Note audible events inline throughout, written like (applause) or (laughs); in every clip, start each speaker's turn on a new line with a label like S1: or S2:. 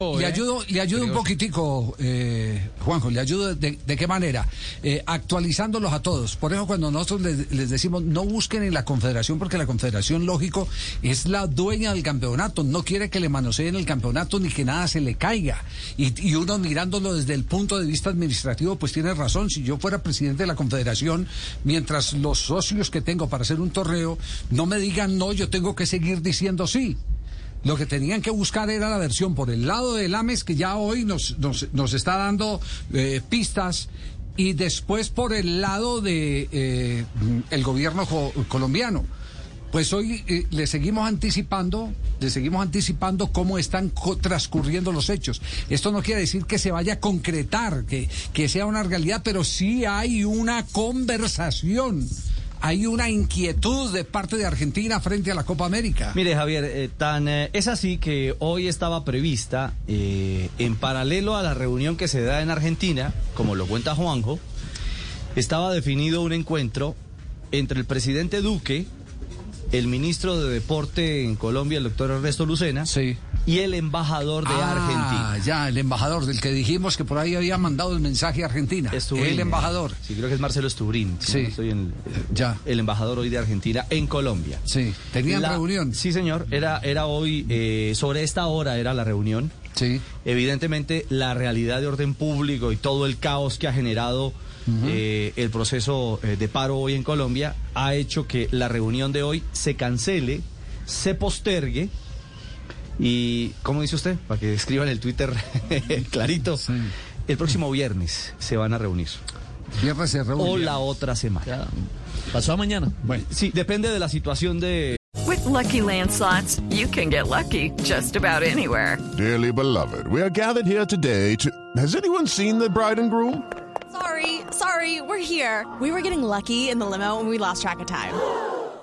S1: Le ayudo, le ayudo un poquitico, eh, Juanjo, le ayudo de, de qué manera, eh, actualizándolos a todos. Por eso cuando nosotros les, les, decimos no busquen en la Confederación, porque la Confederación, lógico, es la dueña del campeonato, no quiere que le manoseen el campeonato ni que nada se le caiga. Y, y uno mirándolo desde el punto de vista administrativo, pues tiene razón. Si yo fuera presidente de la Confederación, mientras los socios que tengo para hacer un torneo no me digan no, yo tengo que seguir diciendo sí. Lo que tenían que buscar era la versión por el lado del AMES, que ya hoy nos, nos, nos está dando eh, pistas, y después por el lado de eh, el gobierno colombiano. Pues hoy eh, le seguimos anticipando, le seguimos anticipando cómo están transcurriendo los hechos. Esto no quiere decir que se vaya a concretar, que, que sea una realidad, pero sí hay una conversación hay una inquietud de parte de Argentina frente a la Copa América.
S2: Mire, Javier, eh, tan eh, es así que hoy estaba prevista, eh, en paralelo a la reunión que se da en Argentina, como lo cuenta Juanjo, estaba definido un encuentro entre el presidente Duque, el ministro de Deporte en Colombia, el doctor Ernesto Lucena,
S1: sí
S2: y el embajador de
S1: ah,
S2: Argentina.
S1: Ya, el embajador del que dijimos que por ahí había mandado el mensaje a Argentina.
S2: Estubrín,
S1: el embajador.
S2: Sí, creo que es Marcelo Estubrín.
S1: Sí.
S2: No estoy en,
S1: ya.
S2: El embajador hoy de Argentina en Colombia.
S1: Sí. ¿Tenían
S2: la,
S1: reunión?
S2: Sí, señor. Era, era hoy, eh, sobre esta hora era la reunión.
S1: Sí.
S2: Evidentemente, la realidad de orden público y todo el caos que ha generado Uh -huh. eh, el proceso eh, de paro hoy en Colombia ha hecho que la reunión de hoy se cancele, se postergue y, ¿cómo dice usted? Para que escriban el Twitter (laughs) clarito. Sí. El próximo viernes se van a reunir.
S1: Viernes se reúnen.
S2: O la otra semana.
S3: Ya. Pasó mañana.
S2: Bueno, sí, depende de la situación de.
S4: With lucky landslots, you can get lucky just about anywhere.
S5: Dearly beloved, we are gathered here today to. Has anyone seen the bride and groom?
S6: Sorry, sorry, we're here. We were getting lucky in the limo and we lost track of time.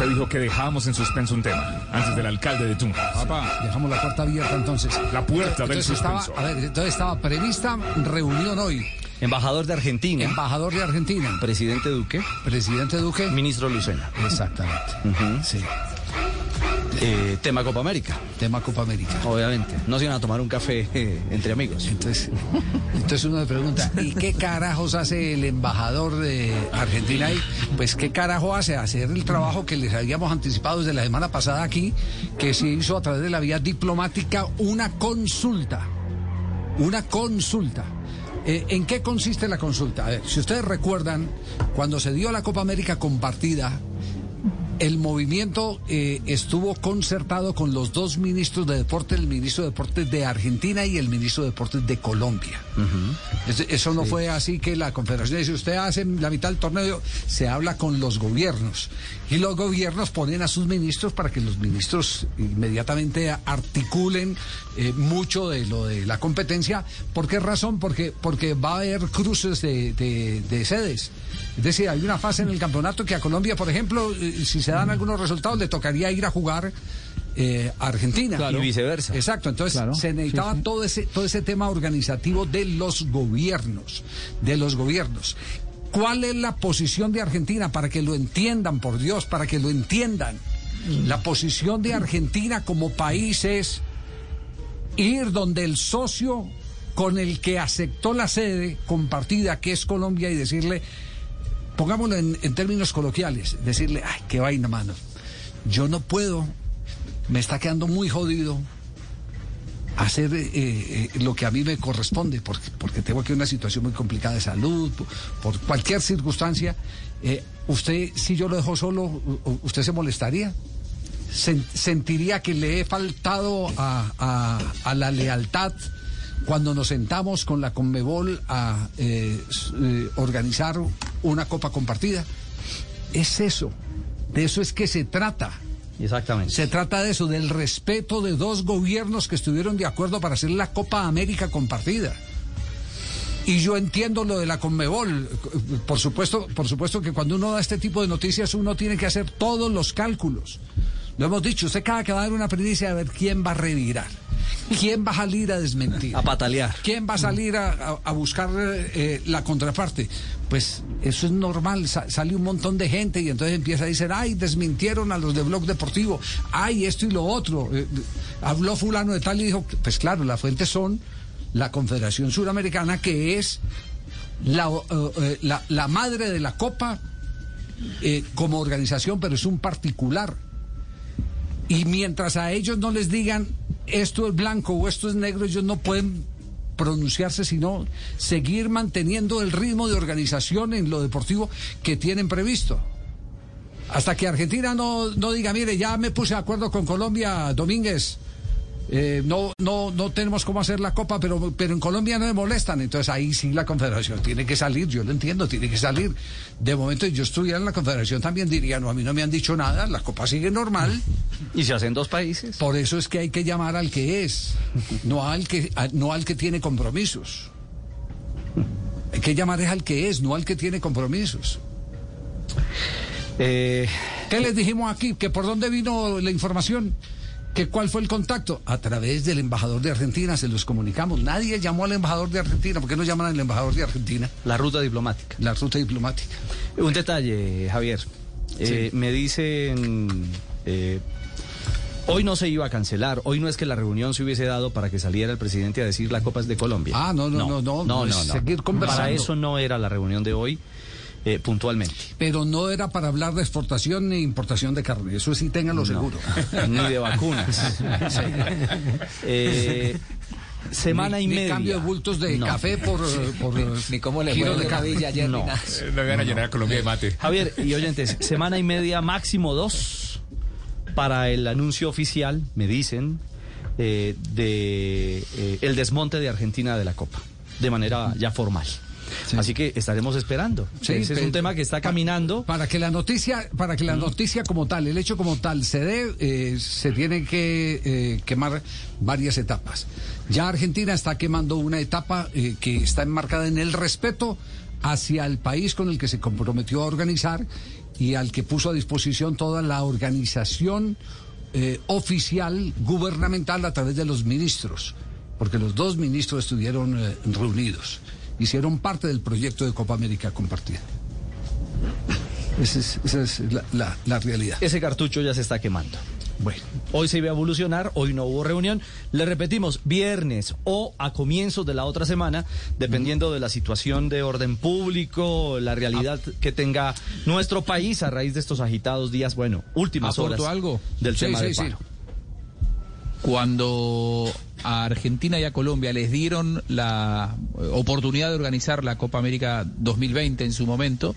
S7: Usted dijo que dejamos en suspenso un tema antes del alcalde de Tunja.
S1: Papá, dejamos la puerta abierta entonces.
S7: La puerta
S1: entonces
S7: del
S1: estaba,
S7: suspenso.
S1: a ver, entonces estaba prevista reunión hoy.
S2: Embajador de Argentina.
S1: Embajador de Argentina.
S2: Presidente Duque.
S1: Presidente Duque.
S2: Ministro Lucena.
S1: Exactamente.
S2: Uh -huh.
S1: Sí.
S2: Eh, tema Copa América.
S1: Tema Copa América.
S2: Obviamente. No se iban a tomar un café eh, entre amigos.
S1: Entonces, (laughs) entonces uno me pregunta, ¿y qué carajos hace el embajador de Argentina ahí? Pues qué carajo hace hacer el trabajo que les habíamos anticipado desde la semana pasada aquí, que se hizo a través de la vía diplomática una consulta. Una consulta. Eh, ¿En qué consiste la consulta? A ver, si ustedes recuerdan, cuando se dio la Copa América compartida, el movimiento eh, estuvo concertado con los dos ministros de deporte, el ministro de deportes de Argentina y el ministro de deportes de Colombia. Uh -huh. es, eso no sí. fue así que la confederación dice, usted hace la mitad del torneo, se habla con los gobiernos. Y los gobiernos ponen a sus ministros para que los ministros inmediatamente articulen eh, mucho de lo de la competencia. ¿Por qué razón? Porque, porque va a haber cruces de, de, de sedes. Es decir, hay una fase en el campeonato que a Colombia, por ejemplo, si se dan algunos resultados, le tocaría ir a jugar eh, a Argentina.
S2: Claro. Y viceversa.
S1: Exacto, entonces claro. se necesitaba sí, sí. Todo, ese, todo ese tema organizativo de los gobiernos, de los gobiernos. ¿Cuál es la posición de Argentina? Para que lo entiendan, por Dios, para que lo entiendan. La posición de Argentina como país es ir donde el socio con el que aceptó la sede compartida, que es Colombia, y decirle, pongámoslo en, términos coloquiales, decirle, ay, qué vaina, mano. Yo no puedo, me está quedando muy jodido hacer eh, eh, lo que a mí me corresponde, porque, porque tengo aquí una situación muy complicada de salud, por, cualquier circunstancia. Eh, usted, si yo lo dejo solo, ¿usted se molestaría? sen- sentiría que le he faltado a, a- a la lealtad cuando nos sentamos con la Conmebol a organizar una copa compartida. Es eso, de eso es que se trata.
S2: Exactamente.
S1: Se trata de eso, del respeto de dos gobiernos que estuvieron de acuerdo para hacer la Copa América compartida. Y yo entiendo lo de la Conmebol. Por supuesto, por supuesto que cuando uno da este tipo de noticias uno tiene que hacer todos los cálculos. Lo hemos dicho, usted cada que va a dar una primicia a ver quién va a revirar, quién va a salir a desmentir.
S2: A patalear.
S1: ¿Quién va a salir a, buscar eh, la contraparte? Pues eso es normal, sa- sale un montón de gente y entonces empieza a decir, ay, desmintieron a los de Blog Deportivo, ay, esto y lo otro. Eh, habló fulano de tal y dijo, pues claro, las fuentes son la Confederación Suramericana, que es la, eh, eh, la, la madre de la Copa eh, como organización, pero es un particular. Y mientras a ellos no les digan esto es blanco o esto es negro, ellos no pueden pronunciarse, sino seguir manteniendo el ritmo de organización en lo deportivo que tienen previsto. Hasta que Argentina no, no diga, mire, ya me puse de acuerdo con Colombia, Domínguez. Eh, no, no, no tenemos cómo hacer la copa, pero, pero en Colombia no me molestan. Entonces ahí sí la confederación tiene que salir, yo lo entiendo, tiene que salir. De momento yo estuviera en la confederación también diría, no, a mí no me han dicho nada, la copa sigue normal. (laughs)
S2: Y se hacen dos países.
S1: Por eso es que hay que llamar al que es, no al que, a- no al que tiene compromisos. Hay que llamar es al que es, no al que tiene compromisos.
S2: Eh,
S1: ¿Qué les dijimos aquí? ¿Que por dónde vino la información? ¿Que cuál fue el contacto? A través del embajador de Argentina se los comunicamos. Nadie llamó al embajador de Argentina. ¿Por qué no llaman al embajador de Argentina?
S2: la ruta diplomática.
S1: La ruta diplomática.
S2: Un detalle, Javier. Eh, Me dicen, eh, hoy no se iba a cancelar, hoy no es que la reunión se hubiese dado para que saliera el presidente a decir la Copa es de Colombia.
S1: Ah, no, no, no, no,
S2: no,
S1: no,
S2: no,
S1: es
S2: no.
S1: seguir conversando.
S2: Para eso no era la reunión de hoy, eh, puntualmente.
S1: Pero no era para hablar de exportación ni importación de carne. Eso sí, ténganlo seguro. (laughs)
S2: Ni de vacunas. Eh, semana
S1: Ni-
S2: y
S1: ni
S2: media.
S1: cambio de bultos de
S2: No.
S1: café por, por eh,
S3: Ni cómo le fue
S1: de.
S3: Villa ayer
S2: No.
S3: ni nada.
S7: No iban a llenar a Colombia de mate.
S2: Javier y oyentes, semana y media, máximo dos, para el anuncio oficial, me dicen, eh, de eh, el desmonte de Argentina de la Copa, de manera ya formal. Así que estaremos esperando.
S1: Sí,
S2: Ese es un tema que está caminando.
S1: Para que la noticia, para que la noticia como tal, el hecho como tal se dé, eh, se tienen que eh, quemar varias etapas. Ya Argentina está quemando una etapa eh, que está enmarcada en el respeto hacia el país con el que se comprometió a organizar y al que puso a disposición toda la organización eh, oficial gubernamental a través de los ministros, porque los dos ministros estuvieron eh, reunidos, hicieron parte del proyecto de Copa América compartida. Esa es, esa es la, la- la realidad.
S2: Ese cartucho ya se está quemando.
S1: Bueno,
S2: Hoy se iba a evolucionar, hoy no hubo reunión. Le repetimos, viernes o a comienzos de la otra semana, dependiendo de la situación de orden público, la realidad que tenga nuestro país a raíz de estos agitados días, bueno, últimas
S8: ¿Aporto
S2: horas
S8: algo?
S2: del
S1: Sí,
S2: tema
S1: sí,
S2: de
S1: sí.
S2: paro.
S8: Cuando a Argentina y a Colombia les dieron la oportunidad de organizar la Copa América 2020 en su momento,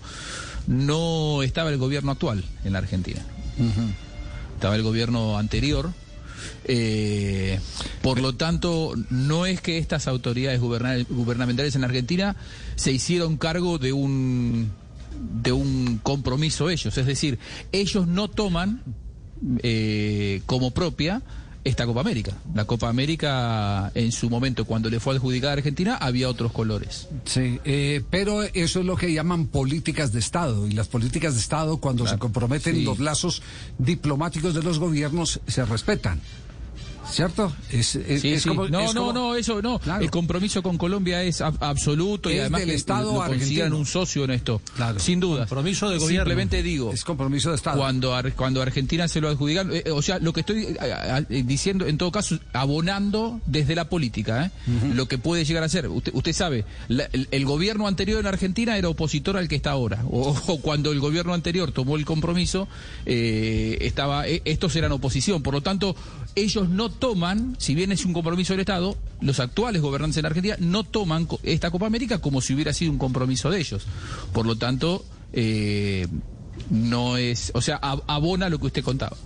S8: no estaba el gobierno actual en la Argentina. Estaba el gobierno anterior. Eh, por lo tanto, no es que estas autoridades guberna- gubernamentales en Argentina se hicieron cargo de un de un compromiso ellos, es decir, ellos no toman eh, como propia esta Copa América. La Copa América, en su momento, cuando le fue adjudicada a Argentina, había otros colores.
S1: sí, eh, pero eso es lo que llaman políticas de Estado. Y las políticas de Estado, cuando se comprometen
S8: sí.
S1: los lazos diplomáticos de los gobiernos, se respetan. ¿Cierto? Es, es-
S8: Sí,
S1: es
S8: sí.
S1: como-
S8: no,
S1: es
S8: no,
S1: como-
S8: no, eso no.
S1: Claro.
S8: El compromiso con Colombia es ab- absoluto y además
S1: del
S8: que
S1: Estado argentino.
S8: un socio en esto.
S1: Claro.
S8: Sin duda.
S1: Compromiso de gobierno.
S8: Simplemente digo,
S1: Es compromiso de Estado.
S8: cuando Ar- cuando Argentina se lo adjudican, eh, o sea, lo que estoy eh, a- diciendo en todo caso abonando desde la política, ¿eh? lo que puede llegar a ser. Usted, usted sabe, la- el, el gobierno anterior en Argentina era opositor al que está ahora, o, (laughs) o cuando el gobierno anterior tomó el compromiso, eh, estaba eh, estos eran oposición, por lo tanto ellos no toman, si bien es un compromiso del Estado, los actuales gobernantes en Argentina no toman esta Copa América como si hubiera sido un compromiso de ellos. Por lo tanto, eh, no es, o sea, ab- abona lo que usted contaba.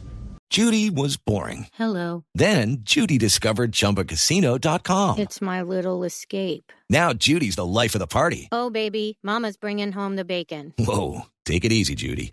S3: Judy was boring.
S9: Hello.
S3: Then Judy discovered ChumbaCasino.com.
S9: It's my little escape.
S3: Now Judy's the life of the party.
S9: Oh, baby, Mama's bringing home the bacon.
S3: Whoa, take it easy, Judy.